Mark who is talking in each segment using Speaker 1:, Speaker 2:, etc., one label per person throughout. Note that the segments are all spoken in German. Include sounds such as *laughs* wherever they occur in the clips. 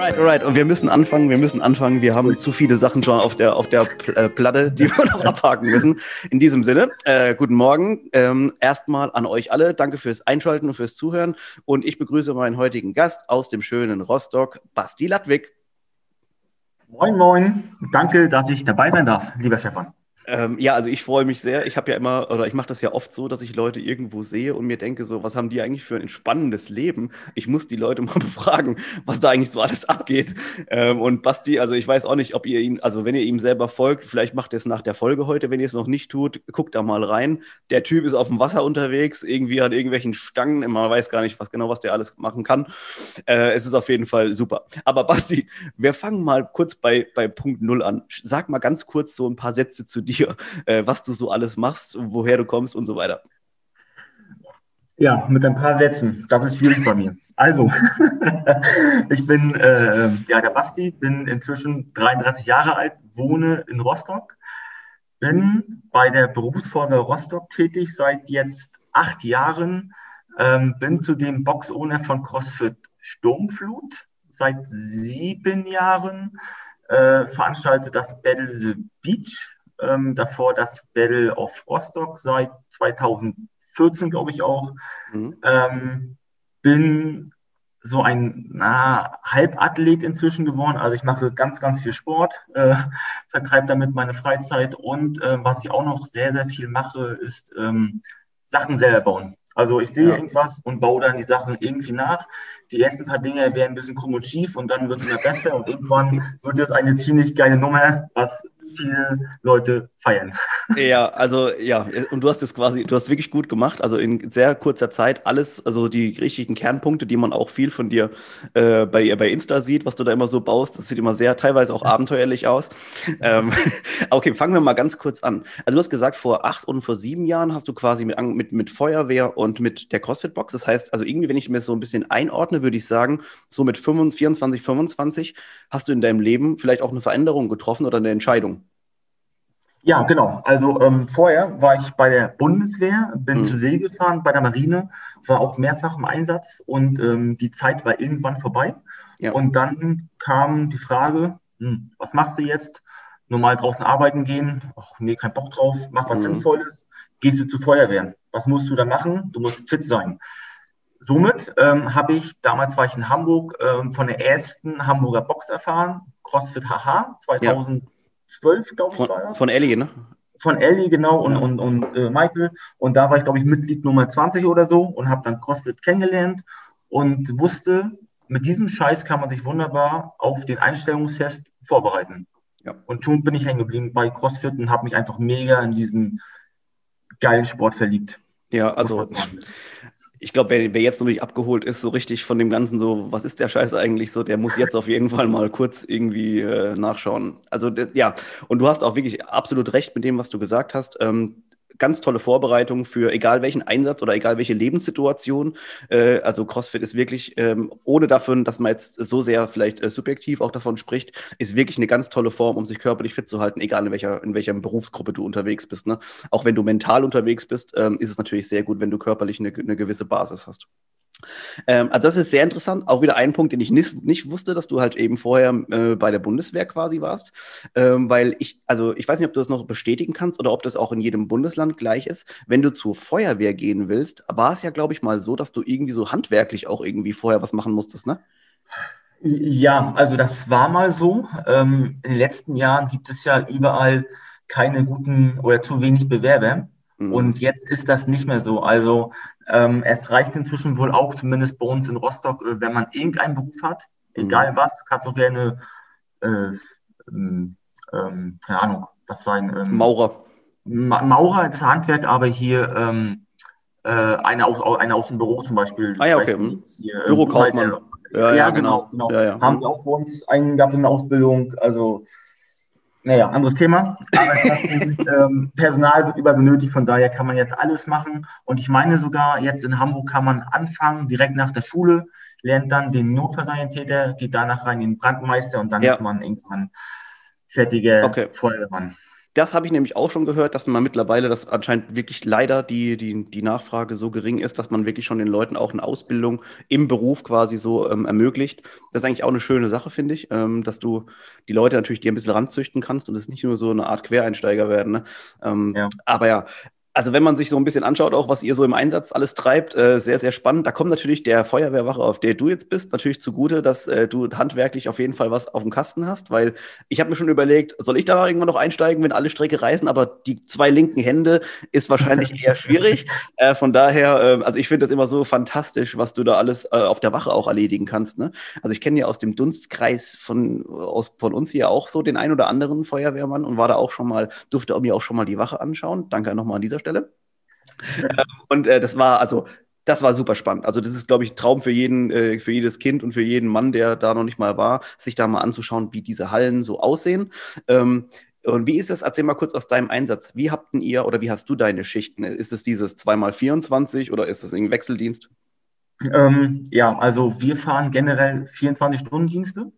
Speaker 1: Alright, alright. Und wir müssen anfangen, wir müssen anfangen. Wir haben zu viele Sachen schon auf der, auf der äh, Platte, die *laughs* wir noch abhaken müssen. In diesem Sinne, äh, guten Morgen. Ähm, erstmal an euch alle. Danke fürs Einschalten und fürs Zuhören. Und ich begrüße meinen heutigen Gast aus dem schönen Rostock, Basti Ladwig.
Speaker 2: Moin, moin. Danke, dass ich dabei sein darf, lieber Stefan.
Speaker 1: Ähm, ja, also ich freue mich sehr. Ich habe ja immer, oder ich mache das ja oft so, dass ich Leute irgendwo sehe und mir denke, so, was haben die eigentlich für ein entspannendes Leben? Ich muss die Leute *laughs* mal befragen, was da eigentlich so alles abgeht. Ähm, und Basti, also ich weiß auch nicht, ob ihr ihm, also wenn ihr ihm selber folgt, vielleicht macht ihr es nach der Folge heute, wenn ihr es noch nicht tut, guckt da mal rein. Der Typ ist auf dem Wasser unterwegs, irgendwie an irgendwelchen Stangen, man weiß gar nicht, was genau, was der alles machen kann. Äh, es ist auf jeden Fall super. Aber Basti, wir fangen mal kurz bei, bei Punkt Null an. Sag mal ganz kurz so ein paar Sätze zu dir dir, äh, was du so alles machst, woher du kommst und so weiter.
Speaker 2: Ja, mit ein paar Sätzen. Das ist schwierig bei mir. Also, *laughs* ich bin äh, ja der Basti, bin inzwischen 33 Jahre alt, wohne in Rostock, bin bei der Berufsfeuerwehr Rostock tätig seit jetzt acht Jahren, ähm, bin zudem Box-Owner von CrossFit Sturmflut seit sieben Jahren, äh, veranstalte das Battle the Beach ähm, davor das Battle of Rostock seit 2014, glaube ich auch. Mhm. Ähm, bin so ein na, Halbathlet inzwischen geworden. Also ich mache ganz, ganz viel Sport, äh, *laughs* vertreibe damit meine Freizeit und äh, was ich auch noch sehr, sehr viel mache, ist ähm, Sachen selber bauen. Also ich sehe ja. irgendwas und baue dann die Sachen irgendwie nach. Die ersten paar Dinge werden ein bisschen krumm und schief und dann wird es immer besser und irgendwann wird es eine ziemlich geile Nummer, was viele Leute feiern.
Speaker 1: Ja, also ja, und du hast es quasi, du hast wirklich gut gemacht. Also in sehr kurzer Zeit alles, also die richtigen Kernpunkte, die man auch viel von dir äh, bei, bei Insta sieht, was du da immer so baust, das sieht immer sehr, teilweise auch abenteuerlich aus. ähm, *laughs* okay, fangen wir mal ganz kurz an. Also du hast gesagt, vor acht und vor sieben Jahren hast du quasi mit, mit, mit Feuerwehr und mit der CrossFit-Box. Das heißt, also irgendwie, wenn ich mir so ein bisschen einordne, würde ich sagen, so mit 25, 24, 25 hast du in deinem Leben vielleicht auch eine Veränderung getroffen oder eine Entscheidung.
Speaker 2: Ja, genau. Also ähm, vorher war ich bei der Bundeswehr, bin mhm. zur See gefahren, bei der Marine, war auch mehrfach im Einsatz und ähm, die Zeit war irgendwann vorbei. Ja. Und dann kam die Frage, hm, was machst du jetzt? Normal draußen arbeiten gehen? Ach nee, kein Bock drauf, mach was mhm. Sinnvolles. Gehst du zur Feuerwehr? Was musst du da machen? Du musst fit sein. Somit ähm, habe ich, damals war ich in Hamburg, ähm, von der ersten Hamburger Box erfahren, CrossFit HH 2000. Ja 12, glaube ich,
Speaker 1: von, war das. Von Ellie, ne?
Speaker 2: Von Ellie, genau, und, ja. und, und äh, Michael. Und da war ich, glaube ich, Mitglied Nummer 20 oder so und habe dann CrossFit kennengelernt und wusste, mit diesem Scheiß kann man sich wunderbar auf den Einstellungstest vorbereiten. Ja. Und schon bin ich hängen geblieben bei CrossFit und habe mich einfach mega in diesen geilen Sport verliebt.
Speaker 1: Ja, also ich glaube, wer, wer, jetzt noch nicht abgeholt ist, so richtig von dem Ganzen, so, was ist der Scheiß eigentlich so, der muss jetzt auf jeden Fall mal kurz irgendwie äh, nachschauen. Also, ja, und du hast auch wirklich absolut recht mit dem, was du gesagt hast. Ähm, ganz tolle Vorbereitung für egal welchen Einsatz oder egal welche Lebenssituation. Äh, also CrossFit ist wirklich, ähm, ohne davon, dass man jetzt so sehr vielleicht äh, subjektiv auch davon spricht, ist wirklich eine ganz tolle Form, um sich körperlich fit zu halten, egal in welcher, in welcher Berufsgruppe du unterwegs bist. Ne? Auch wenn du mental unterwegs bist, ähm, ist es natürlich sehr gut, wenn du körperlich eine, eine gewisse Basis hast. Ähm, also das ist sehr interessant. Auch wieder ein Punkt, den ich nicht, nicht wusste, dass du halt eben vorher äh, bei der Bundeswehr quasi warst. Ähm, weil ich, also ich weiß nicht, ob du das noch bestätigen kannst oder ob das auch in jedem Bundesland gleich ist. Wenn du zur Feuerwehr gehen willst, war es ja, glaube ich, mal so, dass du irgendwie so handwerklich auch irgendwie vorher was machen musstest, ne?
Speaker 2: Ja, also das war mal so. Ähm, in den letzten Jahren gibt es ja überall keine guten oder zu wenig Bewerber. Mhm. Und jetzt ist das nicht mehr so. Also ähm, es reicht inzwischen wohl auch, zumindest bei uns in Rostock, äh, wenn man irgendeinen Beruf hat, mhm. egal was, kannst du gerne, äh, ähm, ähm, keine Ahnung, was sein.
Speaker 1: Ähm, Maurer.
Speaker 2: Ma Maurer ist Handwerk, aber hier ähm, äh, eine, aus, eine aus dem Büro zum Beispiel.
Speaker 1: Ah ja, okay. Mhm.
Speaker 2: Hier, Bürokaufmann. Ja, ja, ja, genau. genau. genau. Ja, ja. Haben wir auch bei uns einen gehabt in der Ausbildung. Also Naja, anderes Thema. Ähm, Personal wird über benötigt, von daher kann man jetzt alles machen. Und ich meine sogar, jetzt in Hamburg kann man anfangen, direkt nach der Schule, lernt dann den Notfallsanitäter, geht danach rein in den Brandmeister und dann ja. ist man irgendwann fertiger okay. Feuerwehrmann.
Speaker 1: Das habe ich nämlich auch schon gehört, dass man mittlerweile, dass anscheinend wirklich leider die, die, die Nachfrage so gering ist, dass man wirklich schon den Leuten auch eine Ausbildung im Beruf quasi so ähm, ermöglicht. Das ist eigentlich auch eine schöne Sache, finde ich, ähm, dass du die Leute natürlich dir ein bisschen ranzüchten kannst und es nicht nur so eine Art Quereinsteiger werden. Ne? Ähm, ja. Aber ja, also wenn man sich so ein bisschen anschaut, auch was ihr so im Einsatz alles treibt, äh, sehr, sehr spannend. Da kommt natürlich der Feuerwehrwache, auf der du jetzt bist, natürlich zugute, dass äh, du handwerklich auf jeden Fall was auf dem Kasten hast, weil ich habe mir schon überlegt, soll ich da irgendwann noch einsteigen, wenn alle Strecke reisen, aber die zwei linken Hände ist wahrscheinlich eher schwierig. *laughs* Äh, von daher, äh, also ich finde das immer so fantastisch, was du da alles äh, auf der Wache auch erledigen kannst. Ne? Also ich kenne ja aus dem Dunstkreis von, aus, von uns hier auch so den ein oder anderen Feuerwehrmann und war da auch schon mal, durfte mir auch schon mal die Wache anschauen. Danke nochmal an dieser Stelle. Ähm, und äh, das war also das war super spannend. Also das ist, glaube ich, Traum für jeden, äh, für jedes Kind und für jeden Mann, der da noch nicht mal war, sich da mal anzuschauen, wie diese Hallen so aussehen. Ähm, und wie ist es? Erzähl mal kurz aus deinem Einsatz. Wie habt ihr oder wie hast du deine Schichten? Ist es dieses 2x24 oder ist es ein Wechseldienst?
Speaker 2: Ähm, ja, also wir fahren generell 24-Stunden-Dienste.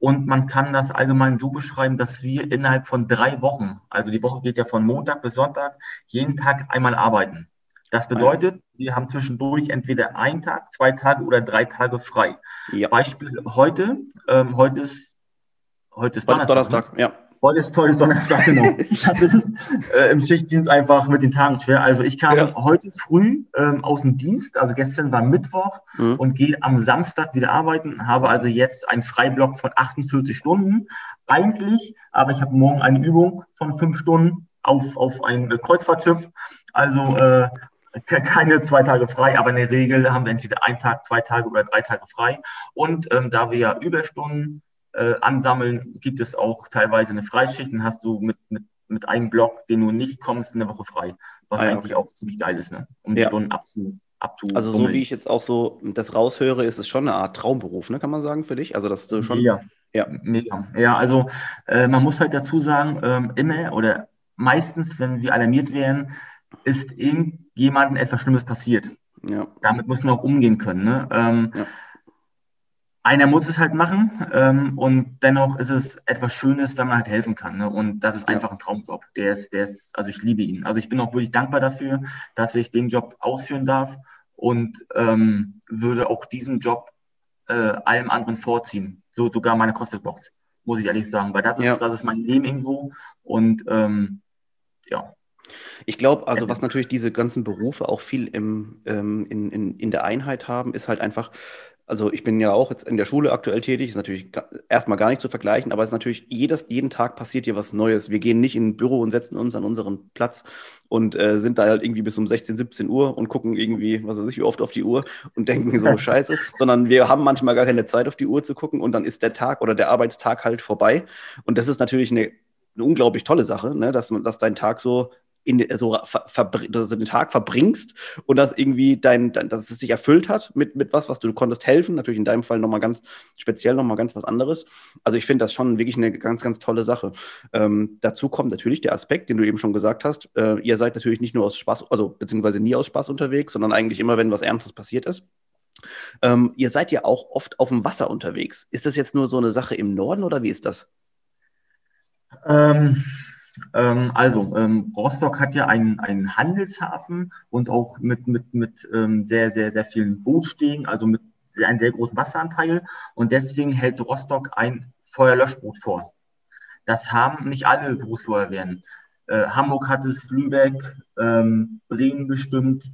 Speaker 2: Und man kann das allgemein so beschreiben, dass wir innerhalb von drei Wochen, also die Woche geht ja von Montag bis Sonntag, jeden Tag einmal arbeiten. Das bedeutet, wir haben zwischendurch entweder einen Tag, zwei Tage oder drei Tage frei. Ja. Beispiel heute, ähm, heute ist, heute ist Donnerstag. Heute ist Donnerstag, ne? ja. Heute ist, heute ist Donnerstag, genau. *laughs* Das ist äh, im Schichtdienst einfach mit den Tagen schwer. Also ich kam ja. heute früh ähm, aus dem Dienst, also gestern war Mittwoch mhm. und gehe am Samstag wieder arbeiten, habe also jetzt einen Freiblock von 48 Stunden. Eigentlich, aber ich habe morgen eine Übung von fünf Stunden auf, auf ein Kreuzfahrtschiff. Also äh, keine zwei Tage frei, aber in der Regel haben wir entweder einen Tag, zwei Tage oder drei Tage frei. Und ähm, da wir ja Überstunden äh, ansammeln, gibt es auch teilweise eine Freischicht. Dann hast du mit, mit, mit einem Block, den du nicht kommst, eine Woche frei. Was ah, ja, eigentlich okay. auch ziemlich geil ist, ne? um die ja. Stunden abzu, abzu.
Speaker 1: Also, so wie ich jetzt auch so das raushöre, ist es schon eine Art Traumberuf, ne? kann man sagen, für dich? Also, dass du schon.
Speaker 2: Ja, ja. mega. Ja, also äh, man muss halt dazu sagen, ähm, immer oder meistens, wenn wir alarmiert werden, ist irgendjemandem etwas Schlimmes passiert. Ja. Damit muss man auch umgehen können. Ne? Ähm, ja einer muss es halt machen ähm, und dennoch ist es etwas Schönes, wenn man halt helfen kann. Ne? Und das ist einfach ein Traumjob. Der ist, der ist, also ich liebe ihn. Also ich bin auch wirklich dankbar dafür, dass ich den Job ausführen darf und ähm, würde auch diesen Job äh, allem anderen vorziehen. So sogar meine CrossFit-Box, muss ich ehrlich sagen, weil das ist, ja. das ist mein Leben irgendwo und ähm, ja.
Speaker 1: Ich glaube, also was natürlich diese ganzen Berufe auch viel im, ähm, in, in, in der Einheit haben, ist halt einfach, also ich bin ja auch jetzt in der Schule aktuell tätig, ist natürlich erstmal gar nicht zu vergleichen, aber es ist natürlich jedes, jeden Tag passiert hier was Neues. Wir gehen nicht in ein Büro und setzen uns an unseren Platz und äh, sind da halt irgendwie bis um 16, 17 Uhr und gucken irgendwie, was weiß ich, wie oft auf die Uhr und denken so *laughs* scheiße, sondern wir haben manchmal gar keine Zeit auf die Uhr zu gucken und dann ist der Tag oder der Arbeitstag halt vorbei. Und das ist natürlich eine eine unglaublich tolle Sache, ne? dass, dass dein Tag so in, so dass du den Tag verbringst und dass irgendwie dein, dein, dass es sich erfüllt hat mit, mit was, was du, du konntest helfen. Natürlich in deinem Fall nochmal ganz speziell nochmal ganz was anderes. Also ich finde das schon wirklich eine ganz, ganz tolle Sache. Ähm, dazu kommt natürlich der Aspekt, den du eben schon gesagt hast. Äh, ihr seid natürlich nicht nur aus Spaß, also beziehungsweise nie aus Spaß unterwegs, sondern eigentlich immer, wenn was Ernstes passiert ist. Ähm, ihr seid ja auch oft auf dem Wasser unterwegs. Ist das jetzt nur so eine Sache im Norden oder wie ist das?
Speaker 2: Ähm, ähm, also, ähm, Rostock hat ja einen, einen Handelshafen und auch mit, mit, mit ähm, sehr, sehr, sehr vielen Bootstegen, also mit einem sehr großen Wasseranteil. Und deswegen hält Rostock ein Feuerlöschboot vor. Das haben nicht alle Berufsfeuerwehren. Äh, Hamburg hat es, Lübeck, ähm, Bremen bestimmt,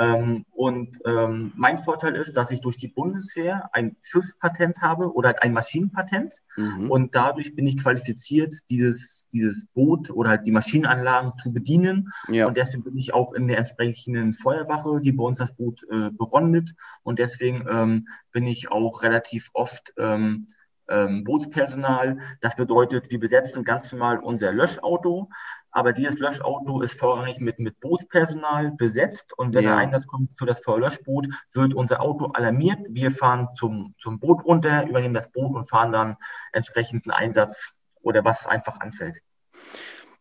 Speaker 2: und ähm, mein Vorteil ist, dass ich durch die Bundeswehr ein Schiffspatent habe oder ein Maschinenpatent. Mhm. Und dadurch bin ich qualifiziert, dieses, dieses Boot oder halt die Maschinenanlagen zu bedienen. Ja. Und deswegen bin ich auch in der entsprechenden Feuerwache, die bei uns das Boot äh, berondet. Und deswegen ähm, bin ich auch relativ oft ähm, ähm, Bootspersonal. Das bedeutet, wir besetzen ganz normal unser Löschauto, aber dieses Löschauto ist vorrangig mit, mit Bootspersonal besetzt und wenn ja. ein Einsatz kommt für das Feuerlöschboot, wird unser Auto alarmiert. Wir fahren zum, zum Boot runter, übernehmen das Boot und fahren dann entsprechend einen Einsatz oder was einfach anfällt.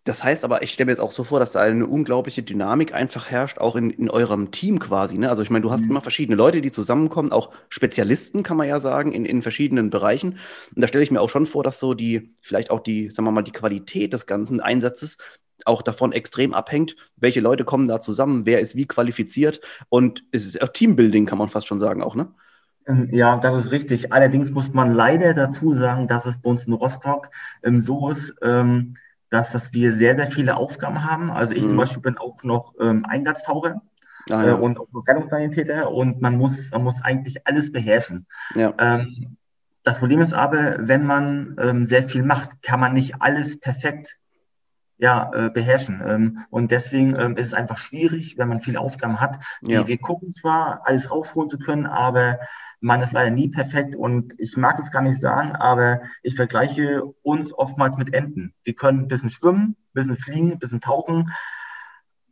Speaker 1: Das heißt aber, ich stelle mir jetzt auch so vor, dass da eine unglaubliche Dynamik einfach herrscht, auch in, in eurem Team quasi. Ne? Also ich meine, du hast mhm. immer verschiedene Leute, die zusammenkommen, auch Spezialisten, kann man ja sagen, in, in verschiedenen Bereichen. Und da stelle ich mir auch schon vor, dass so die, vielleicht auch die, sagen wir mal, die Qualität des ganzen Einsatzes auch davon extrem abhängt, welche Leute kommen da zusammen, wer ist wie qualifiziert und es ist auch Teambuilding, kann man fast schon sagen, auch, ne?
Speaker 2: Ähm, ja, das ist richtig. Allerdings muss man leider dazu sagen, dass es bei uns in Rostock ähm, so ist, ähm, dass, dass wir sehr, sehr viele Aufgaben haben. Also ich mhm. zum Beispiel bin auch noch ähm, Einsatztaucher ah, ja. äh, und auch Rettungssanitäter und man muss, man muss eigentlich alles beherrschen. Ja. Ähm, das Problem ist aber, wenn man ähm, sehr viel macht, kann man nicht alles perfekt ja, äh, beherrschen. Ähm, und deswegen ähm, ist es einfach schwierig, wenn man viele Aufgaben hat. Ja. wir gucken zwar, alles rausholen zu können, aber man ist leider nie perfekt und ich mag es gar nicht sagen, aber ich vergleiche uns oftmals mit Enten. Wir können ein bisschen schwimmen, ein bisschen fliegen, ein bisschen tauchen,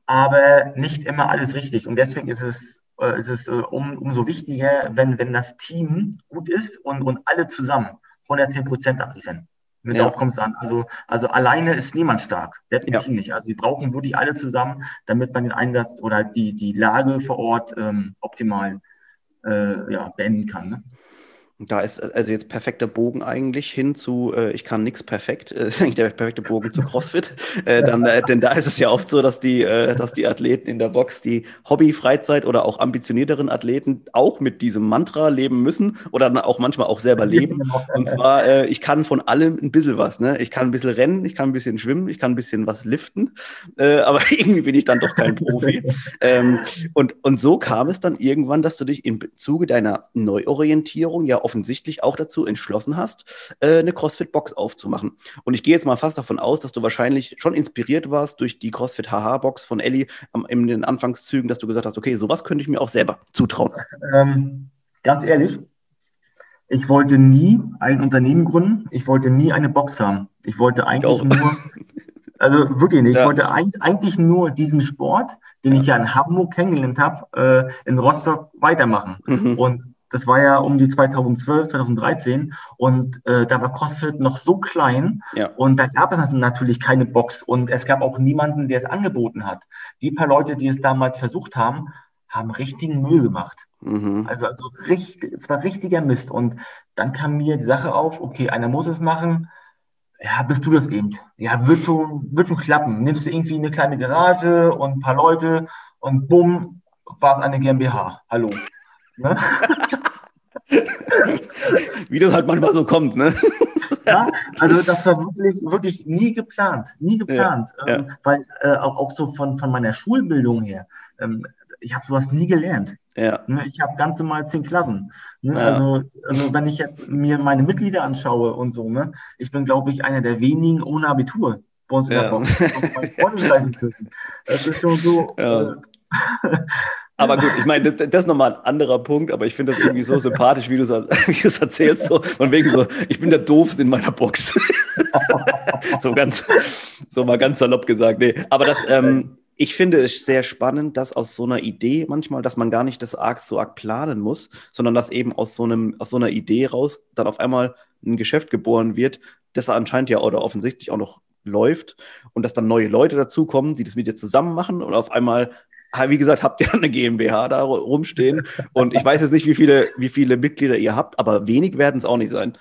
Speaker 2: aber nicht immer alles richtig. Und deswegen ist es, äh, ist es äh, um, umso wichtiger, wenn, wenn das Team gut ist und, und alle zusammen 110 Prozent abliefern. Mit ja. Aufkommens an. Also, also alleine ist niemand stark. Definitiv ja. nicht. Also wir brauchen wirklich alle zusammen, damit man den Einsatz oder die, die Lage vor Ort ähm, optimal äh, ja, beenden kann. Ne?
Speaker 1: Da ist also jetzt perfekter Bogen eigentlich hin zu, äh, ich kann nichts perfekt, äh, *laughs* ist eigentlich der perfekte Bogen zu CrossFit. äh, dann, äh, denn da ist es ja oft so, dass die, äh, dass die Athleten in der Box, die Hobby, Freizeit oder auch ambitionierteren Athleten auch mit diesem Mantra leben müssen oder dann auch manchmal auch selber leben. *laughs* Und zwar, äh, ich kann von allem ein bisschen was. Ne? Ich kann ein bisschen rennen, ich kann ein bisschen schwimmen, ich kann ein bisschen was liften, äh, *laughs* aber irgendwie bin ich dann doch kein Profi. ähm, und, und so kam es dann irgendwann, dass du dich im Zuge deiner Neuorientierung ja offensichtlich auch dazu entschlossen hast, äh, eine CrossFit-Box aufzumachen. Und ich gehe jetzt mal fast davon aus, dass du wahrscheinlich schon inspiriert warst durch die CrossFit HH-Box von Ellie in den Anfangszügen, dass du gesagt hast, okay, sowas könnte ich mir auch selber zutrauen.
Speaker 2: Ähm, ganz ehrlich, ich wollte nie ein Unternehmen gründen. Ich wollte nie eine Box haben. Ich wollte eigentlich nur, *laughs* also wirklich nicht. Ja. Ich wollte eigentlich nur diesen Sport, den ja. ich ja in Hamburg kennengelernt habe, äh, in Rostock weitermachen. Mhm. Und das war ja um die 2012, 2013 und äh, da war CrossFit noch so klein ja. und da gab es natürlich keine Box und es gab auch niemanden, der es angeboten hat. Die paar Leute, die es damals versucht haben, haben richtigen Müll gemacht. Mhm. Also, also richtig, es war richtiger Mist und dann kam mir die Sache auf, okay, einer muss es machen. Ja, bist du das eben? Ja, wird schon, wird schon klappen. Nimmst du irgendwie eine kleine Garage und ein paar Leute und bumm, war es eine GmbH. Hallo. Ne? *laughs* *laughs*
Speaker 1: Wie das halt manchmal so kommt, ne?
Speaker 2: ja, also das war wirklich, wirklich nie geplant, nie geplant, ja, ähm, ja. weil äh, auch, auch so von, von meiner Schulbildung her, ähm, ich habe sowas nie gelernt. Ja. Ne, ich habe ganz normal zehn Klassen. Ne? Ja. Also, also wenn ich jetzt mir meine Mitglieder anschaue und so, ne, ich bin, glaube ich, einer der wenigen ohne Abitur bei uns in der Box.
Speaker 1: Das ist schon so. Ja. Äh, *laughs* aber gut, ich meine, das, das ist nochmal ein anderer Punkt, aber ich finde das irgendwie so *laughs* sympathisch, wie du es *laughs* erzählst. So, von wegen so, ich bin der Doofste in meiner Box. *laughs* so ganz, so mal ganz salopp gesagt. Nee, aber das, ähm, ich finde es sehr spannend, dass aus so einer Idee manchmal, dass man gar nicht das arg so arg planen muss, sondern dass eben aus so, einem, aus so einer Idee raus dann auf einmal ein Geschäft geboren wird, das anscheinend ja oder offensichtlich auch noch läuft und dass dann neue Leute dazukommen, die das mit dir zusammen machen und auf einmal wie gesagt, habt ihr eine GmbH da rumstehen. Und ich weiß jetzt nicht, wie viele, wie viele Mitglieder ihr habt, aber wenig werden es auch nicht sein.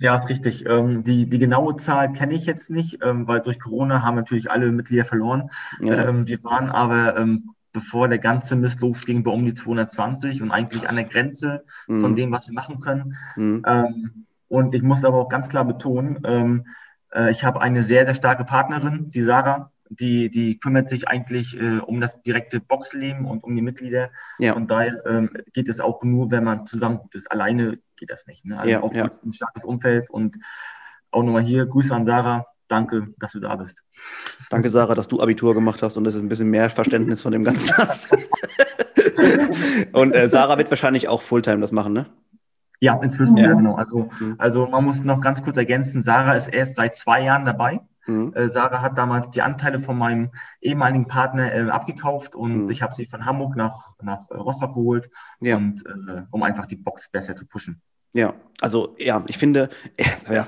Speaker 2: Ja, ist richtig. Ähm, die, die genaue Zahl kenne ich jetzt nicht, ähm, weil durch Corona haben natürlich alle Mitglieder verloren. Ja. Ähm, wir waren aber, ähm, bevor der ganze Mist losging, bei um die 220 und eigentlich Krass. an der Grenze mhm. von dem, was wir machen können. Mhm. Ähm, und ich muss aber auch ganz klar betonen, ähm, äh, ich habe eine sehr, sehr starke Partnerin, die Sarah die, die kümmert sich eigentlich äh, um das direkte Boxleben und um die Mitglieder. Ja. Von daher ähm, geht es auch nur, wenn man zusammen gut ist. Alleine geht das nicht. Ne? Also ja, auch ja. ein starkes Umfeld und auch nochmal hier Grüße an Sarah. Danke, dass du da bist.
Speaker 1: Danke, Sarah, dass du Abitur gemacht hast und dass es ein bisschen mehr Verständnis von dem Ganzen hast. *laughs* und äh, Sarah wird wahrscheinlich auch Fulltime das machen, ne?
Speaker 2: Ja, inzwischen, ja, genau. Also, also man muss noch ganz kurz ergänzen, Sarah ist erst seit zwei Jahren dabei. Mhm. Äh, Sarah hat damals die Anteile von meinem ehemaligen Partner äh, abgekauft und mhm. ich habe sie von Hamburg nach, nach Rostock geholt, ja. und, äh, um einfach die Box besser zu pushen.
Speaker 1: Ja, also ja, ich finde, *laughs* ja,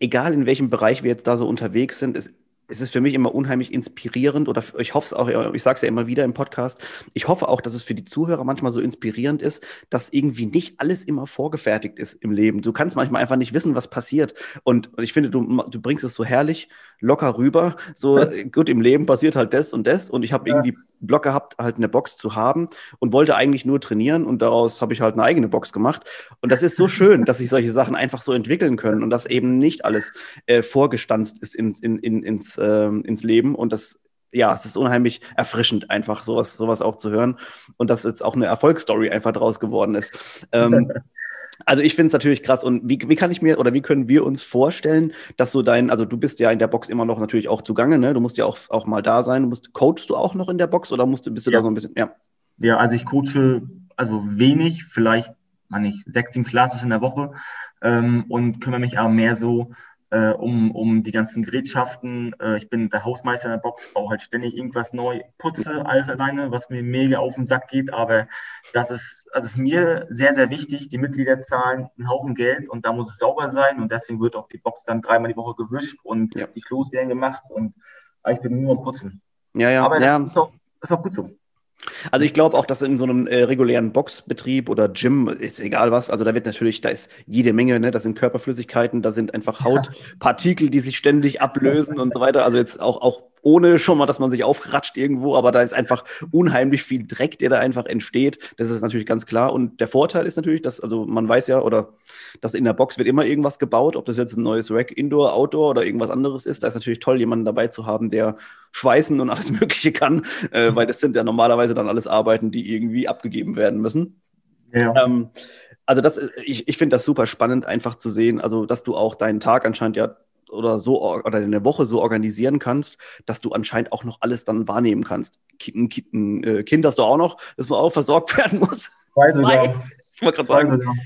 Speaker 1: egal in welchem Bereich wir jetzt da so unterwegs sind, es es ist für mich immer unheimlich inspirierend oder ich hoffe es auch, ich sage es ja immer wieder im Podcast, ich hoffe auch, dass es für die Zuhörer manchmal so inspirierend ist, dass irgendwie nicht alles immer vorgefertigt ist im Leben. Du kannst manchmal einfach nicht wissen, was passiert. Und, ich finde, du, du bringst es so herrlich locker rüber. So, *laughs* gut, im Leben passiert halt das und das. Und ich habe ja. irgendwie Block gehabt, halt eine Box zu haben und wollte eigentlich nur trainieren und daraus habe ich halt eine eigene Box gemacht. Und das ist so *laughs* schön, dass sich solche Sachen einfach so entwickeln können und dass eben nicht alles äh, vorgestanzt ist ins, in, in, ins, äh, ins Leben. Und das ja, es ist unheimlich erfrischend, einfach sowas, sowas auch zu hören. Und dass jetzt auch eine Erfolgsstory einfach draus geworden ist. Ähm, *laughs* also ich finde es natürlich krass. Und wie, wie kann ich mir oder wie können wir uns vorstellen, dass so dein, also du bist ja in der Box immer noch natürlich auch zugange, ne? Du musst ja auch, auch mal da sein. Du musst, coachst du auch noch in der Box oder musst, bist du ja. da so ein bisschen,
Speaker 2: ja? Ja, also ich coache also wenig, vielleicht, meine ich, sechs, sieben Classes in der Woche ähm, und kümmere mich aber mehr so äh, um, um die ganzen Gerätschaften. Äh, ich bin der Hausmeister in der Box, baue halt ständig irgendwas neu, putze alles alleine, was mir mega auf den Sack geht. Aber das ist, also ist mir sehr, sehr wichtig. Die Mitglieder zahlen einen Haufen Geld und da muss es sauber sein. Und deswegen wird auch die Box dann dreimal die Woche gewischt und ja. die Klos werden gemacht. Und ich bin nur am Putzen.
Speaker 1: Ja, ja.
Speaker 2: Aber das,
Speaker 1: ja.
Speaker 2: Ist, auch, das ist auch gut so.
Speaker 1: Also ich glaube auch, dass in so einem äh, regulären Boxbetrieb oder Gym, ist egal was, also da wird natürlich, da ist jede Menge, ne, da sind Körperflüssigkeiten, da sind einfach Hautpartikel, die sich ständig ablösen und so weiter. Also jetzt auch, auch ohne schon mal, dass man sich aufratscht irgendwo, aber da ist einfach unheimlich viel Dreck, der da einfach entsteht. Das ist natürlich ganz klar. Und der Vorteil ist natürlich, dass, also man weiß ja, oder dass in der Box wird immer irgendwas gebaut, ob das jetzt ein neues Rack Indoor, Outdoor oder irgendwas anderes ist. Da ist natürlich toll, jemanden dabei zu haben, der schweißen und alles *laughs* Mögliche kann, äh, weil das sind ja normalerweise dann alles Arbeiten, die irgendwie abgegeben werden müssen. Ja. Ähm, also das ist, ich, ich finde das super spannend, einfach zu sehen, also dass du auch deinen Tag anscheinend ja oder so oder eine Woche so organisieren kannst, dass du anscheinend auch noch alles dann wahrnehmen kannst. Ein, ein, ein Kind hast du auch noch, das man auch versorgt *laughs* werden muss.
Speaker 2: Weiß ich auch.
Speaker 1: Ich wollte gerade sagen.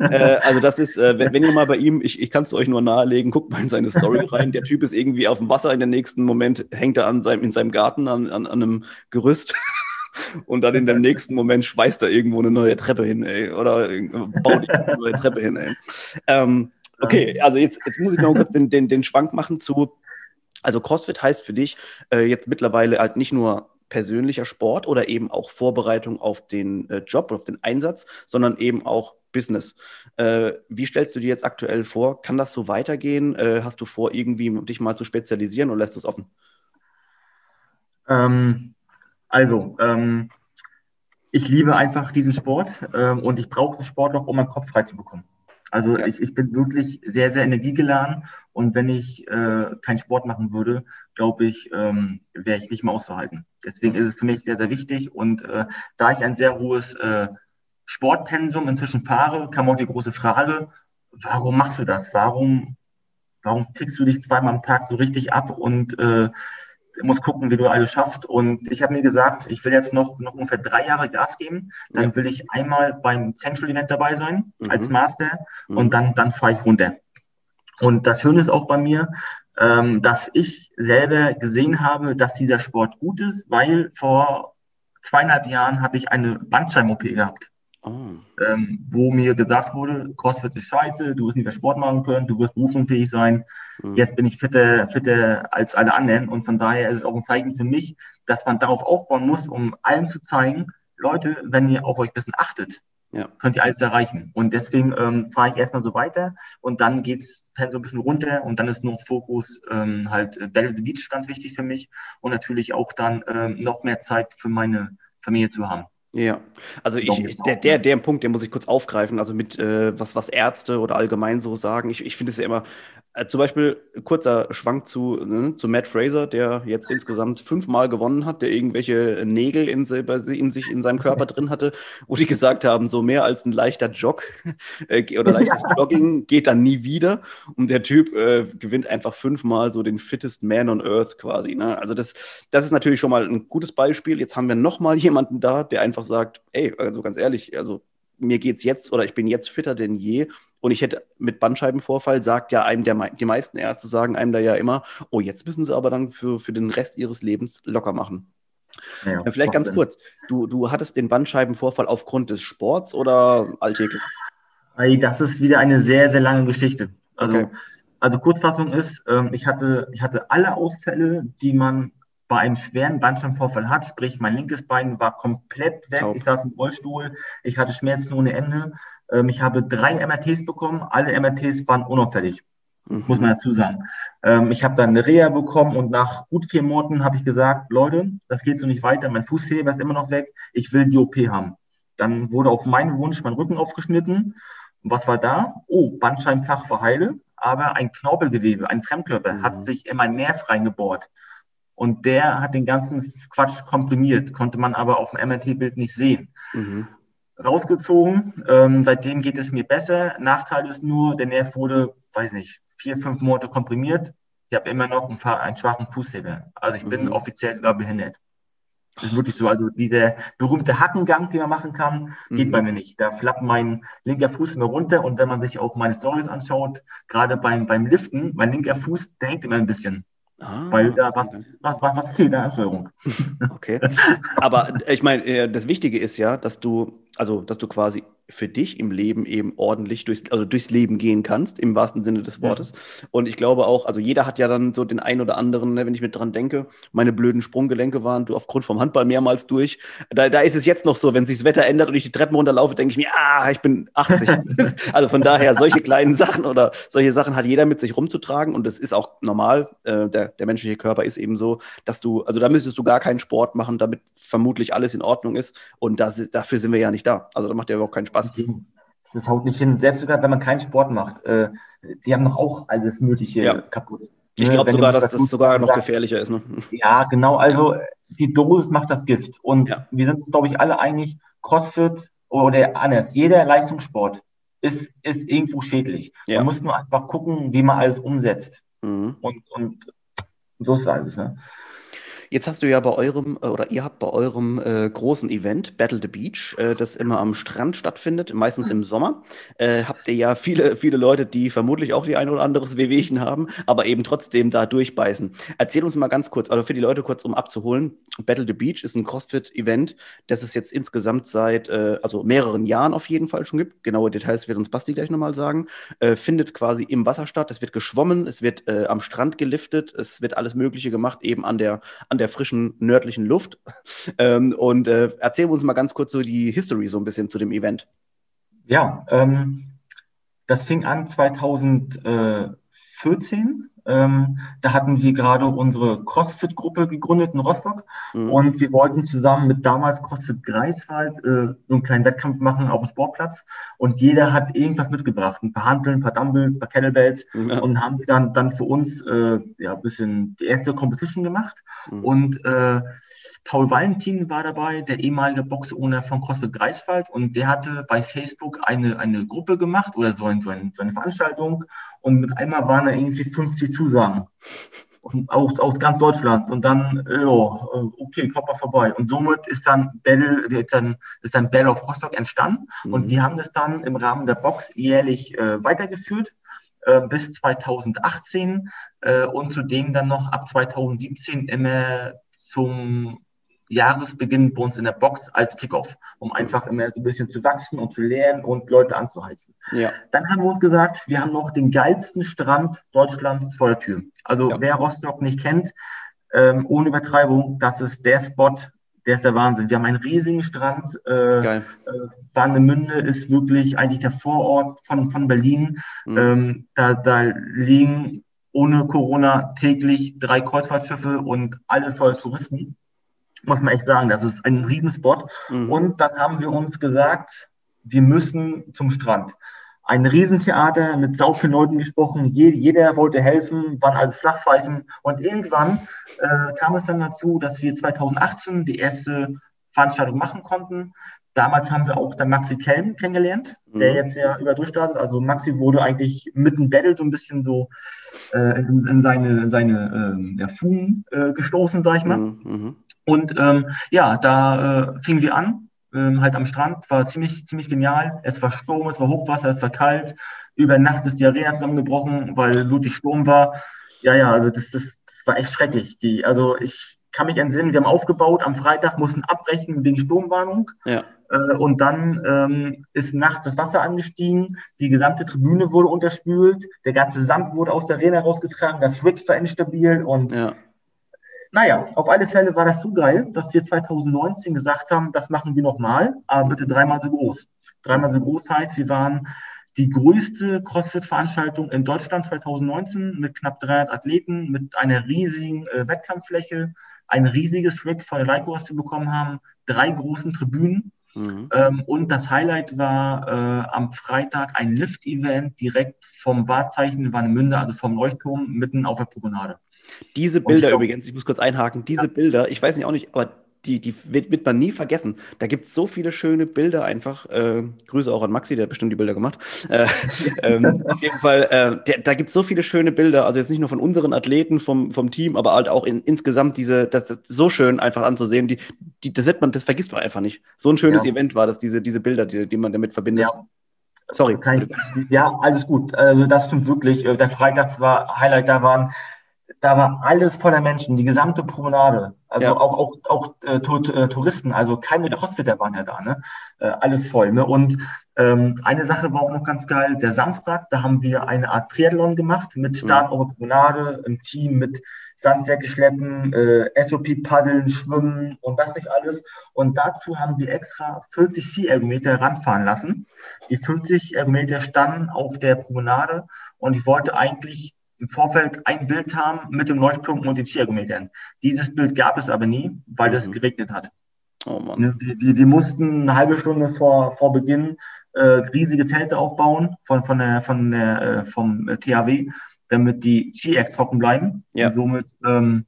Speaker 1: äh, also das ist, äh, wenn, wenn, ihr mal bei ihm, ich, ich kann es euch nur nahelegen, guckt mal in seine Story *laughs* rein. Der Typ ist irgendwie auf dem Wasser, in dem nächsten Moment hängt er an seinem, in seinem Garten an, an, an einem Gerüst. *laughs* Und dann in dem nächsten Moment schweißt er irgendwo eine neue Treppe hin, ey. Oder baut eine neue Treppe hin, ey. Ähm, Okay, also jetzt, jetzt muss ich noch kurz den, den, den Schwank machen zu, also CrossFit heißt für dich äh, jetzt mittlerweile halt nicht nur persönlicher Sport oder eben auch Vorbereitung auf den äh, Job, auf den Einsatz, sondern eben auch Business. Äh, wie stellst du dir jetzt aktuell vor? Kann das so weitergehen? Äh, hast du vor, irgendwie dich mal zu spezialisieren oder lässt du es offen?
Speaker 2: Ähm, also, ähm, ich liebe einfach diesen Sport ähm, und ich brauche den Sport noch, um meinen Kopf frei zu bekommen. Also ja. ich, ich bin wirklich sehr, sehr energiegeladen und wenn ich äh, keinen Sport machen würde, glaube ich, ähm, wäre ich nicht mehr auszuhalten. Deswegen ist es für mich sehr, sehr wichtig und äh, da ich ein sehr hohes äh, Sportpensum inzwischen fahre, kam auch die große Frage, warum machst du das? Warum, warum tickst du dich zweimal am Tag so richtig ab und äh, muss gucken, wie du alles schaffst. Und ich habe mir gesagt, ich will jetzt noch, noch ungefähr drei Jahre Gas geben. Dann ja. will ich einmal beim Central Event dabei sein mhm. als Master mhm. und dann, dann fahre ich runter. Und das Schöne ist auch bei mir, ähm, dass ich selber gesehen habe, dass dieser Sport gut ist, weil vor zweieinhalb Jahren habe ich eine Bandscheiben-OP gehabt. Oh. Ähm, wo mir gesagt wurde, CrossFit ist scheiße, du wirst nie mehr Sport machen können, du wirst berufsunfähig sein. Mhm. Jetzt bin ich fitter, fitter als alle anderen und von daher ist es auch ein Zeichen für mich, dass man darauf aufbauen muss, um allen zu zeigen, Leute, wenn ihr auf euch ein bisschen achtet, ja. könnt ihr alles erreichen. Und deswegen ähm, fahre ich erstmal so weiter und dann geht es so ein bisschen runter und dann ist nur Fokus ähm, halt äh, Battle the Beach ganz wichtig für mich und natürlich auch dann ähm, noch mehr Zeit für meine Familie zu haben.
Speaker 1: Ja, also ich, der, der, der Punkt, den muss ich kurz aufgreifen, also mit äh, was, was Ärzte oder allgemein so sagen. Ich, ich finde es ja immer, zum Beispiel kurzer Schwank zu, ne, zu Matt Fraser, der jetzt insgesamt fünfmal gewonnen hat, der irgendwelche Nägel in, in, sich in seinem Körper *laughs* drin hatte, wo die gesagt haben, so mehr als ein leichter Jog *laughs* äh, oder leichtes *laughs* Jogging geht dann nie wieder. Und der Typ äh, gewinnt einfach fünfmal so den fittest Man on Earth quasi. Ne? Also das, das ist natürlich schon mal ein gutes Beispiel. Jetzt haben wir nochmal jemanden da, der einfach sagt, ey, also ganz ehrlich, also mir geht's jetzt oder ich bin jetzt fitter denn je und ich hätte mit Bandscheibenvorfall, sagt ja einem der, die meisten Ärzte sagen einem da ja immer, oh, jetzt müssen sie aber dann für, für den Rest ihres Lebens locker machen. Ja, äh, Vielleicht ganz kurz, du, du hattest den Bandscheibenvorfall aufgrund des Sports oder alltäglich?
Speaker 2: Das ist wieder eine sehr, sehr lange Geschichte. Also, okay. also Kurzfassung ist, ähm, ich hatte, ich hatte alle Ausfälle, die man bei einem schweren Bandscheibenvorfall hat, sprich mein linkes Bein war komplett weg, ich saß im Rollstuhl, ich hatte Schmerzen ohne Ende. Ähm, ich habe drei MRTs bekommen, alle MRTs waren unauffällig, mhm. muss man dazu sagen. Ähm, ich habe dann eine Reha bekommen und nach gut vier Monaten habe ich gesagt, Leute, das geht so nicht weiter, mein Fußheber ist immer noch weg, ich will die OP haben. Dann wurde auf meinen Wunsch mein Rücken aufgeschnitten. Was war da? Oh, Bandscheibenfach verheile, aber ein Knorpelgewebe, ein Fremdkörper mhm. hat sich in mein Nerv reingebohrt. Und der hat den ganzen Quatsch komprimiert, konnte man aber auf dem MRT-Bild nicht sehen. Mhm. Rausgezogen, ähm, seitdem geht es mir besser. Nachteil ist nur, der Nerv wurde, weiß nicht, vier, fünf Monate komprimiert. Ich habe immer noch einen, einen schwachen Fußheber. Also ich bin mhm. offiziell sogar behindert. Das ist wirklich so. Also dieser berühmte Hackengang, den man machen kann, geht mhm. bei mir nicht. Da flappt mein linker Fuß immer runter und wenn man sich auch meine Stories anschaut, gerade beim, beim Liften, mein linker Fuß, der hängt immer ein bisschen. Ah, weil da was, was, was fehlt an Ansteuerung. *laughs*
Speaker 1: Okay. Aber ich meine, äh, das Wichtige ist ja, dass du, also dass du quasi für dich im Leben eben ordentlich durchs, also durchs Leben gehen kannst, im wahrsten Sinne des Wortes. Ja. Und ich glaube auch, also jeder hat ja dann so den einen oder anderen, ne, wenn ich mit dran denke, meine blöden Sprunggelenke waren du aufgrund vom Handball mehrmals durch. Da, da ist es jetzt noch so, wenn sich das Wetter ändert und ich die Treppen runterlaufe, denke ich mir, ah, ich bin 80. *laughs* *laughs* also von daher, solche kleinen Sachen oder solche Sachen hat jeder mit sich rumzutragen und das ist auch normal. Äh, der, der menschliche Körper ist eben so, dass du, also da müsstest du gar keinen Sport machen, damit vermutlich alles in Ordnung ist. Und das, dafür sind wir ja nicht da. Also da macht ja überhaupt keinen Spaß.
Speaker 2: Das haut nicht hin. Selbst sogar, wenn man keinen Sport macht, äh, die haben doch auch alles Mögliche ja. kaputt.
Speaker 1: Ich ne, glaube sogar, dass das sogar noch gefährlicher ist. Ne?
Speaker 2: Ja, genau. Also die Dosis macht das Gift. Und ja. wir sind uns, glaube ich, alle einig, CrossFit oder anders, jeder Leistungssport ist, ist irgendwo schädlich. Ja. Man muss nur einfach gucken, wie man alles umsetzt. Mhm. Und, und so ist es alles. Ne?
Speaker 1: Jetzt hast du ja bei eurem, äh, oder ihr habt bei eurem äh, großen Event, Battle the Beach, äh, das immer am Strand stattfindet, meistens im Sommer, äh, habt ihr ja viele, viele Leute, die vermutlich auch die ein oder anderes Wehwehchen haben, aber eben trotzdem da durchbeißen. Erzähl uns mal ganz kurz, also für die Leute kurz, um abzuholen. Battle the Beach ist ein CrossFit-Event, das es jetzt insgesamt seit, äh, also mehreren Jahren auf jeden Fall schon gibt. Genaue Details wird uns Basti gleich nochmal sagen. Äh, findet quasi im Wasser statt, es wird geschwommen, es wird am Strand geliftet, es wird alles Mögliche gemacht, eben an der, an der frischen nördlichen Luft. *laughs* Ähm, und äh, erzähl uns mal ganz kurz so die History so ein bisschen zu dem Event.
Speaker 2: Ja, ähm, das fing an 2014 ähm, da hatten wir gerade unsere CrossFit-Gruppe gegründet in Rostock. Mhm. und wir wollten zusammen mit damals CrossFit Greifswald äh, so einen kleinen Wettkampf machen auf dem Sportplatz. Und jeder hat irgendwas mitgebracht, ein paar Handeln, ein paar Dumbbells, ein paar Kettlebells. Ja. und haben dann, dann für uns äh, ja, ein bisschen die erste Competition gemacht. Mhm. und äh, Paul Valentin war dabei, der ehemalige Boxowner von CrossFit Greifswald. Und der hatte bei Facebook eine, eine Gruppe gemacht oder so, ein, so, eine, so eine Veranstaltung. Und mit einmal waren da irgendwie 50 Zusagen. Und aus, aus ganz Deutschland. Und dann, ja, okay, kommt mal vorbei. Und somit ist dann Bell, ist dann, ist dann Bell of Rostock entstanden. Mhm. Und wir haben das dann im Rahmen der Box jährlich äh, weitergeführt äh, bis 2018 äh, und zudem dann noch ab 2017 immer zum Jahresbeginn bei uns in der Box als Kickoff, um einfach immer so ein bisschen zu wachsen und zu lernen und Leute anzuheizen. Ja. Dann haben wir uns gesagt, wir haben noch den geilsten Strand Deutschlands vor der Tür. Also ja. wer Rostock nicht kennt, ähm, ohne Übertreibung, das ist der Spot, der ist der Wahnsinn. Wir haben einen riesigen Strand. Äh, Geil. Äh, Warnemünde ist wirklich eigentlich der Vorort von, von Berlin. Mhm. Ähm, da, da liegen ohne Corona täglich drei Kreuzfahrtschiffe und alles voller Touristen muss man echt sagen, das ist ein Riesenspot. Mhm. Und dann haben wir uns gesagt, wir müssen zum Strand. Ein Riesentheater mit sau vielen Leuten gesprochen. Jeder wollte helfen, waren alles Flachpfeifen. Und irgendwann äh, kam es dann dazu, dass wir 2018 die erste Veranstaltung machen konnten. Damals haben wir auch dann Maxi Kelm kennengelernt, mhm. der jetzt ja über durchstartet. Also Maxi wurde eigentlich mitten Battle so ein bisschen so äh, in, in, seine, in seine äh, ja, Fugen äh, gestoßen, sag ich mal. Mhm. Und ähm, ja, da äh, fingen wir an, ähm, halt am Strand, war ziemlich, ziemlich genial. Es war Sturm, es war Hochwasser, es war kalt. Über Nacht ist die Arena zusammengebrochen, weil wirklich Sturm war. Ja, ja, also das, das, das war echt schrecklich. Die, also ich kann mich entsinnen, wir haben aufgebaut, am Freitag mussten abbrechen wegen Sturmwarnung. Ja. Äh, und dann ähm, ist nachts das Wasser angestiegen, die gesamte Tribüne wurde unterspült, der ganze Sand wurde aus der Arena rausgetragen, das Rig war instabil und ja. Naja, auf alle Fälle war das so geil, dass wir 2019 gesagt haben, das machen wir nochmal, aber bitte dreimal so groß. Dreimal so groß heißt, wir waren die größte CrossFit-Veranstaltung in Deutschland 2019 mit knapp 300 Athleten, mit einer riesigen äh, Wettkampffläche, ein riesiges Rig von der Leico, was wir bekommen haben, drei großen Tribünen. Mhm. Ähm, und das Highlight war äh, am Freitag ein Lift-Event direkt vom Wahrzeichen Warnemünde, also vom Leuchtturm, mitten auf der Promenade.
Speaker 1: Diese Bilder übrigens, ich muss kurz einhaken, diese ja. Bilder, ich weiß nicht auch nicht, aber die, die wird, wird man nie vergessen. Da gibt es so viele schöne Bilder einfach. Äh, Grüße auch an Maxi, der hat bestimmt die Bilder gemacht. Äh, *laughs* ähm, auf jeden Fall, äh, der, da gibt es so viele schöne Bilder, also jetzt nicht nur von unseren Athleten, vom, vom Team, aber halt auch in, insgesamt diese, das, das so schön einfach anzusehen. Die, die, das wird man, das vergisst man einfach nicht. So ein schönes ja. Event war das, diese, diese Bilder, die, die man damit verbindet.
Speaker 2: Ja. Sorry. Ich, ja, alles gut. Also das stimmt wirklich. Äh, der Freitag war Highlight, da waren da war alles voller Menschen, die gesamte Promenade. Also ja. auch, auch, auch äh, äh, Touristen, also keine Crossfitter waren ja da, ne? Äh, alles voll. Ne? Und ähm, eine Sache war auch noch ganz geil, der Samstag, da haben wir eine Art Triathlon gemacht mit mhm. Start auf der Promenade, im Team mit Sandsäcke schleppen, äh, SOP paddeln, schwimmen und das nicht alles. Und dazu haben wir extra 40 Ski-Ergometer ranfahren lassen. Die 40 Ergometer standen auf der Promenade und ich wollte eigentlich im Vorfeld ein Bild haben mit dem Leuchtturm und den Skiergometern. Dieses Bild gab es aber nie, weil es mhm. geregnet hat. Oh Mann. Ne, wir, wir, wir, mussten eine halbe Stunde vor, vor Beginn äh, riesige Zelte aufbauen von, von der, von der, äh, vom THW, damit die Ski-Acts trocken bleiben. Ja. Und somit ähm,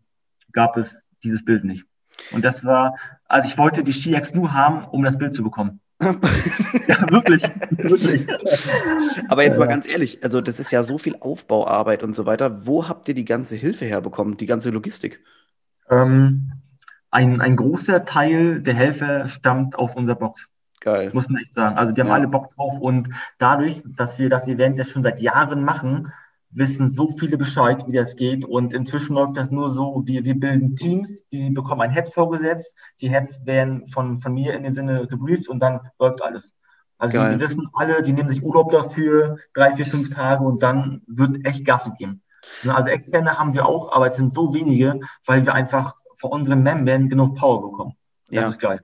Speaker 2: gab es dieses Bild nicht. Und das war, also ich wollte die Ski-Acts nur haben, um das Bild zu bekommen. *laughs* ja, wirklich, wirklich. *laughs*
Speaker 1: Aber jetzt mal ganz ehrlich, also das ist ja so viel Aufbauarbeit und so weiter. Wo habt ihr die ganze Hilfe herbekommen, die ganze Logistik?
Speaker 2: Ähm, ein, ein großer Teil der Helfer stammt aus unserer Box.
Speaker 1: Geil.
Speaker 2: Muss man echt sagen. Also die haben ja. alle Bock drauf und dadurch, dass wir das Event ja schon seit Jahren machen, wissen so viele Bescheid, wie das geht. Und inzwischen läuft das nur so, wir, wir bilden Teams, die bekommen ein Head vorgesetzt. Die Heads werden von, von mir in dem Sinne gebrieft und dann läuft alles. Also die, die, wissen alle, die nehmen sich Urlaub dafür, drei, vier, fünf Tage und dann wird echt Gas gegeben. Ne, also externe haben wir auch, aber es sind so wenige, weil wir einfach von unseren Membern genug Power bekommen. Das ja. ist geil.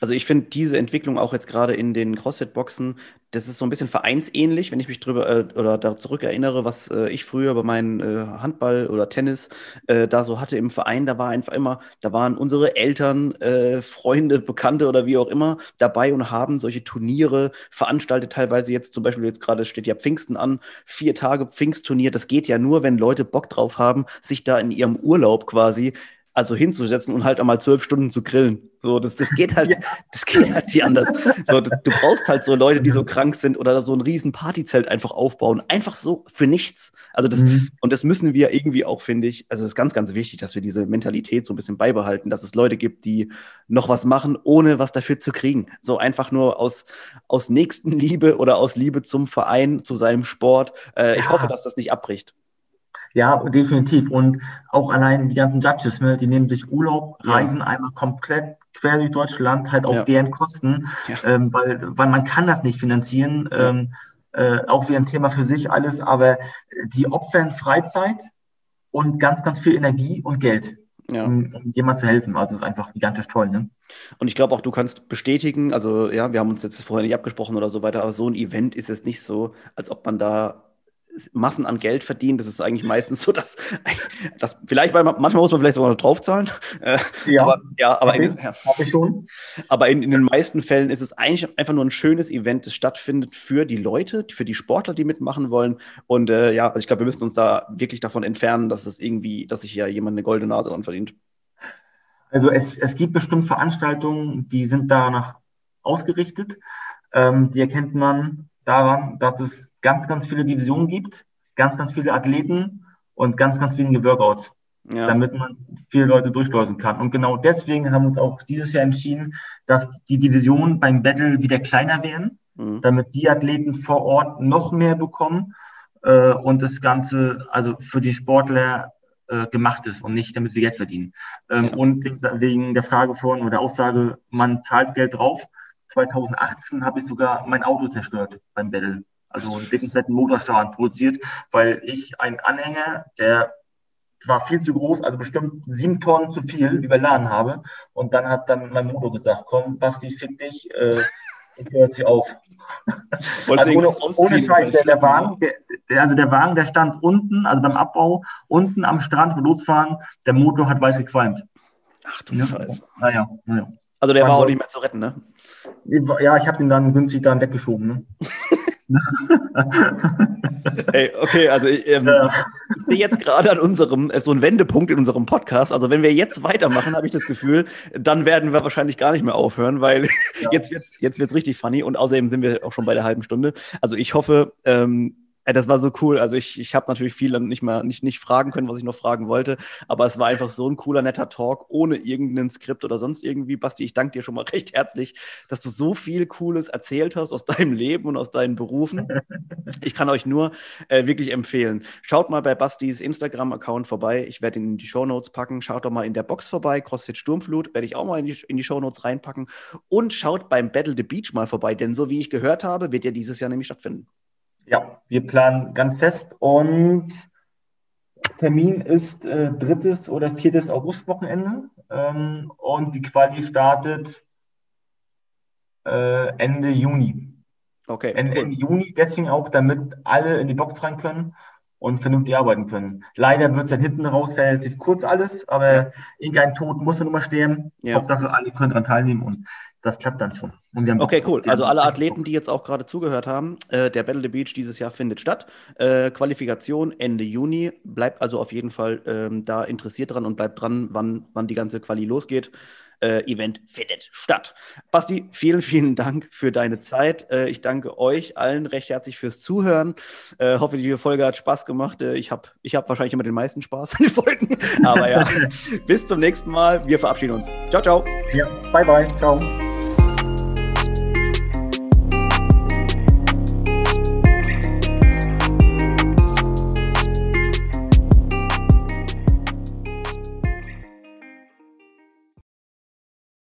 Speaker 1: Also ich finde diese Entwicklung auch jetzt gerade in den CrossFit-Boxen, das ist so ein bisschen vereinsähnlich, wenn ich mich drüber äh, oder da zurückerinnere, was äh, ich früher bei meinen äh, Handball oder Tennis äh, da so hatte im Verein, da war einfach immer, da waren unsere Eltern, äh, Freunde, Bekannte oder wie auch immer dabei und haben solche Turniere veranstaltet, teilweise jetzt zum Beispiel jetzt gerade steht ja Pfingsten an, vier Tage Pfingstturnier, das geht ja nur, wenn Leute Bock drauf haben, sich da in ihrem Urlaub quasi also hinzusetzen und halt einmal zwölf Stunden zu grillen. So, das, das geht halt, ja. das geht halt nicht anders. So, du brauchst halt so Leute, die so krank sind oder so ein riesen Partyzelt einfach aufbauen. Einfach so für nichts. Also das, mhm. und das müssen wir irgendwie auch, finde ich, also es ist ganz, ganz wichtig, dass wir diese Mentalität so ein bisschen beibehalten, dass es Leute gibt, die noch was machen, ohne was dafür zu kriegen. So einfach nur aus, aus Nächstenliebe oder aus Liebe zum Verein, zu seinem Sport. Äh, ja. Ich hoffe, dass das nicht abbricht.
Speaker 2: Ja, definitiv. Und auch allein die ganzen Judges, ne, die nehmen sich Urlaub, reisen ja. einmal komplett quer durch Deutschland, halt auf ja. deren Kosten, ja. ähm, weil, weil man kann das nicht finanzieren. Ähm, äh, auch wie ein Thema für sich alles, aber die opfern Freizeit und ganz, ganz viel Energie und Geld. Ja. Um, um jemand zu helfen. Also ist einfach gigantisch toll. Ne?
Speaker 1: Und ich glaube auch, du kannst bestätigen, also ja, wir haben uns jetzt vorher nicht abgesprochen oder so weiter, aber so ein Event ist es nicht so, als ob man da Massen an Geld verdienen. Das ist eigentlich meistens so, dass, dass vielleicht manchmal muss man vielleicht sogar noch draufzahlen.
Speaker 2: Äh, ja,
Speaker 1: aber, ja, aber,
Speaker 2: in, ja.
Speaker 1: aber in, in den meisten Fällen ist es eigentlich einfach nur ein schönes Event, das stattfindet für die Leute, für die Sportler, die mitmachen wollen. Und äh, ja, also ich glaube, wir müssen uns da wirklich davon entfernen, dass es irgendwie, dass sich ja jemand eine goldene Nase dran verdient.
Speaker 2: Also es, es gibt bestimmt Veranstaltungen, die sind danach ausgerichtet. Ähm, die erkennt man daran, dass es ganz, ganz viele Divisionen gibt, ganz, ganz viele Athleten und ganz, ganz wenige Workouts, ja. damit man viele Leute durchläusen kann. Und genau deswegen haben wir uns auch dieses Jahr entschieden, dass die Divisionen beim Battle wieder kleiner werden, mhm. damit die Athleten vor Ort noch mehr bekommen äh, und das Ganze also für die Sportler äh, gemacht ist und nicht damit sie Geld verdienen. Ähm, ja. Und wegen der Frage vorhin oder Aussage, man zahlt Geld drauf, 2018 habe ich sogar mein Auto zerstört beim Battle. Also einen dicken, fetten Motorschaden produziert, weil ich einen Anhänger, der war viel zu groß, also bestimmt sieben Tonnen zu viel überladen habe. Und dann hat dann mein Motor gesagt, komm, Basti, fick dich, äh, ich höre jetzt hier auf. *laughs* also ohne, ohne Scheiß, der, der Wagen, der, der, also der Wagen, der stand unten, also beim Abbau, unten am Strand, wo losfahren, der Motor hat weiß gequalmt.
Speaker 1: Ach du ja. Scheiße.
Speaker 2: Naja, naja.
Speaker 1: Also der war auch nicht mehr zu retten, ne?
Speaker 2: Ja, ich habe den dann günstig dann weggeschoben, ne? *laughs* *laughs*
Speaker 1: Ey, okay, also ich, ähm, ja. ich sehe jetzt gerade an unserem, äh, so ein Wendepunkt in unserem Podcast. Also wenn wir jetzt weitermachen, habe ich das Gefühl, dann werden wir wahrscheinlich gar nicht mehr aufhören, weil ja. *laughs* jetzt wird es jetzt wird's richtig funny und außerdem sind wir auch schon bei der halben Stunde. Also ich hoffe, ähm, ja, das war so cool. Also ich, ich habe natürlich viel nicht mal nicht, nicht fragen können, was ich noch fragen wollte, aber es war einfach so ein cooler, netter Talk, ohne irgendein Skript oder sonst irgendwie. Basti, ich danke dir schon mal *laughs* recht herzlich, dass du so viel Cooles erzählt hast aus deinem Leben und aus deinen Berufen. Ich kann euch nur äh, wirklich empfehlen. Schaut mal bei Bastis Instagram-Account vorbei. Ich werde ihn in die Show Notes packen. Schaut doch mal in der Box vorbei. CrossFit Sturmflut werde ich auch mal in die, in die Show Notes reinpacken. Und schaut beim Battle the Beach mal vorbei, denn so wie ich gehört habe, wird ja dieses Jahr nämlich stattfinden.
Speaker 2: Ja, wir planen ganz fest und Termin ist äh, drittes oder viertes Augustwochenende ähm, und die Quali startet äh, Ende Juni.
Speaker 1: Okay.
Speaker 2: Ende, cool. Ende Juni, deswegen auch, damit alle in die Box rein können und vernünftig arbeiten können. Leider wird es dann hinten raus relativ kurz alles, aber irgendein Tod muss nun mal stehen. Ja. Hauptsache, alle können daran teilnehmen und das klappt dann schon.
Speaker 1: okay, cool. Also alle Athleten, die jetzt auch gerade zugehört haben, äh, der Battle the Beach dieses Jahr findet statt. Äh, Qualifikation Ende Juni. Bleibt also auf jeden Fall ähm, da interessiert dran und bleibt dran, wann, wann die ganze Quali losgeht äh, Event findet statt. Basti, vielen, vielen Dank für deine Zeit. Äh, ich danke euch allen recht herzlich fürs Zuhören. Äh, hoffe, die Folge hat Spaß gemacht. Äh, ich habe ich hab wahrscheinlich immer den meisten Spaß an den Folgen. Aber ja, *laughs* bis zum nächsten Mal. Wir verabschieden uns. Ciao, ciao.
Speaker 2: Ja, bye, bye. Ciao.